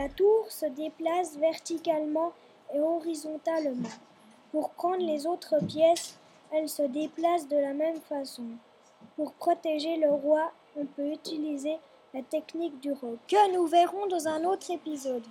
La tour se déplace verticalement et horizontalement. Pour prendre les autres pièces, elle se déplace de la même façon. Pour protéger le roi, on peut utiliser la technique du roc, que nous verrons dans un autre épisode.